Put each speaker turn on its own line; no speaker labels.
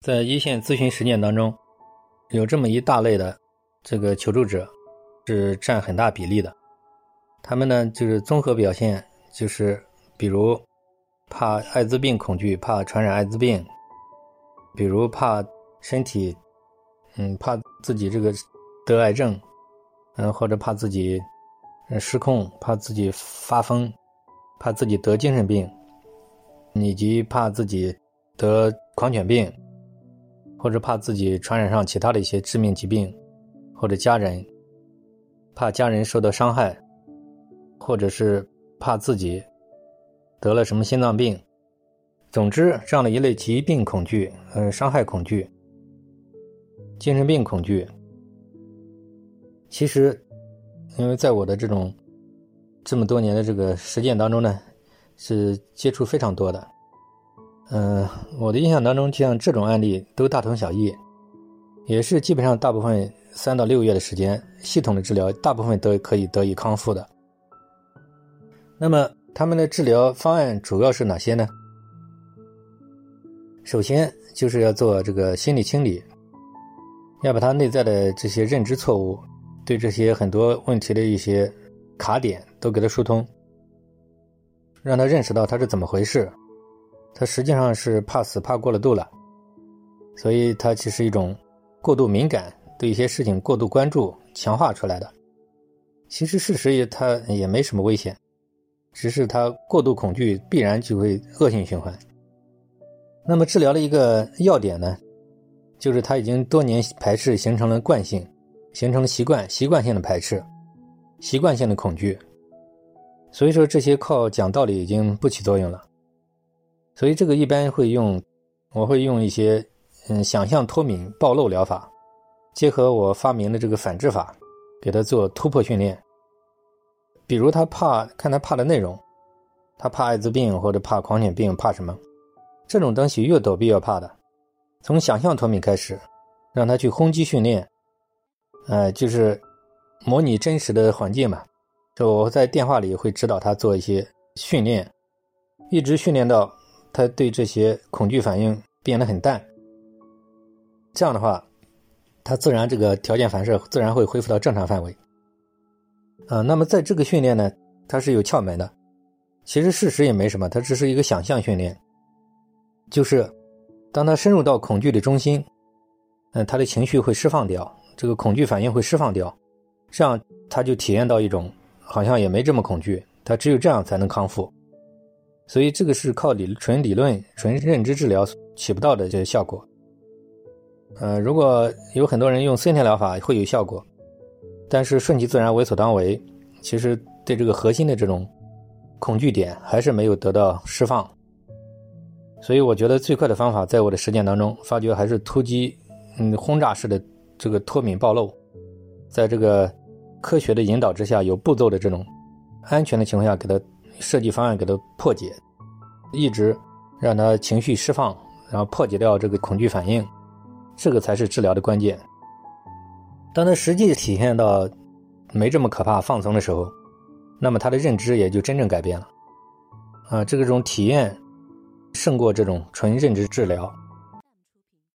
在一线咨询实践当中，有这么一大类的这个求助者，是占很大比例的。他们呢，就是综合表现，就是比如怕艾滋病恐惧，怕传染艾滋病；比如怕身体，嗯，怕自己这个得癌症，嗯，或者怕自己失控，怕自己发疯，怕自己得精神病，以及怕自己得狂犬病。或者怕自己传染上其他的一些致命疾病，或者家人怕家人受到伤害，或者是怕自己得了什么心脏病。总之，这样的一类疾病恐惧、呃伤害恐惧、精神病恐惧，其实，因为在我的这种这么多年的这个实践当中呢，是接触非常多的。嗯，我的印象当中，像这种案例都大同小异，也是基本上大部分三到六个月的时间，系统的治疗，大部分都可以得以康复的。那么他们的治疗方案主要是哪些呢？首先就是要做这个心理清理，要把他内在的这些认知错误，对这些很多问题的一些卡点都给他疏通，让他认识到他是怎么回事。他实际上是怕死怕过了度了，所以他其实一种过度敏感，对一些事情过度关注强化出来的。其实事实也他也没什么危险，只是他过度恐惧必然就会恶性循环。那么治疗的一个要点呢，就是他已经多年排斥形成了惯性，形成习惯，习惯性的排斥，习惯性的恐惧。所以说这些靠讲道理已经不起作用了。所以这个一般会用，我会用一些嗯想象脱敏暴露疗法，结合我发明的这个反制法，给他做突破训练。比如他怕看他怕的内容，他怕艾滋病或者怕狂犬病，怕什么？这种东西越躲避越怕的。从想象脱敏开始，让他去轰击训练，呃，就是模拟真实的环境嘛。就我在电话里会指导他做一些训练，一直训练到。他对这些恐惧反应变得很淡，这样的话，他自然这个条件反射自然会恢复到正常范围。啊，那么在这个训练呢，它是有窍门的。其实事实也没什么，它只是一个想象训练。就是当他深入到恐惧的中心，嗯，他的情绪会释放掉，这个恐惧反应会释放掉，这样他就体验到一种好像也没这么恐惧。他只有这样才能康复。所以这个是靠理纯理论、纯认知治疗起不到的这些效果。呃，如果有很多人用森田疗法会有效果，但是顺其自然、为所当为，其实对这个核心的这种恐惧点还是没有得到释放。所以我觉得最快的方法，在我的实践当中发觉还是突击，嗯，轰炸式的这个脱敏暴露，在这个科学的引导之下，有步骤的这种安全的情况下给他。设计方案给他破解，一直让他情绪释放，然后破解掉这个恐惧反应，这个才是治疗的关键。当他实际体现到没这么可怕、放松的时候，那么他的认知也就真正改变了。啊，这个种体验胜过这种纯认知治疗。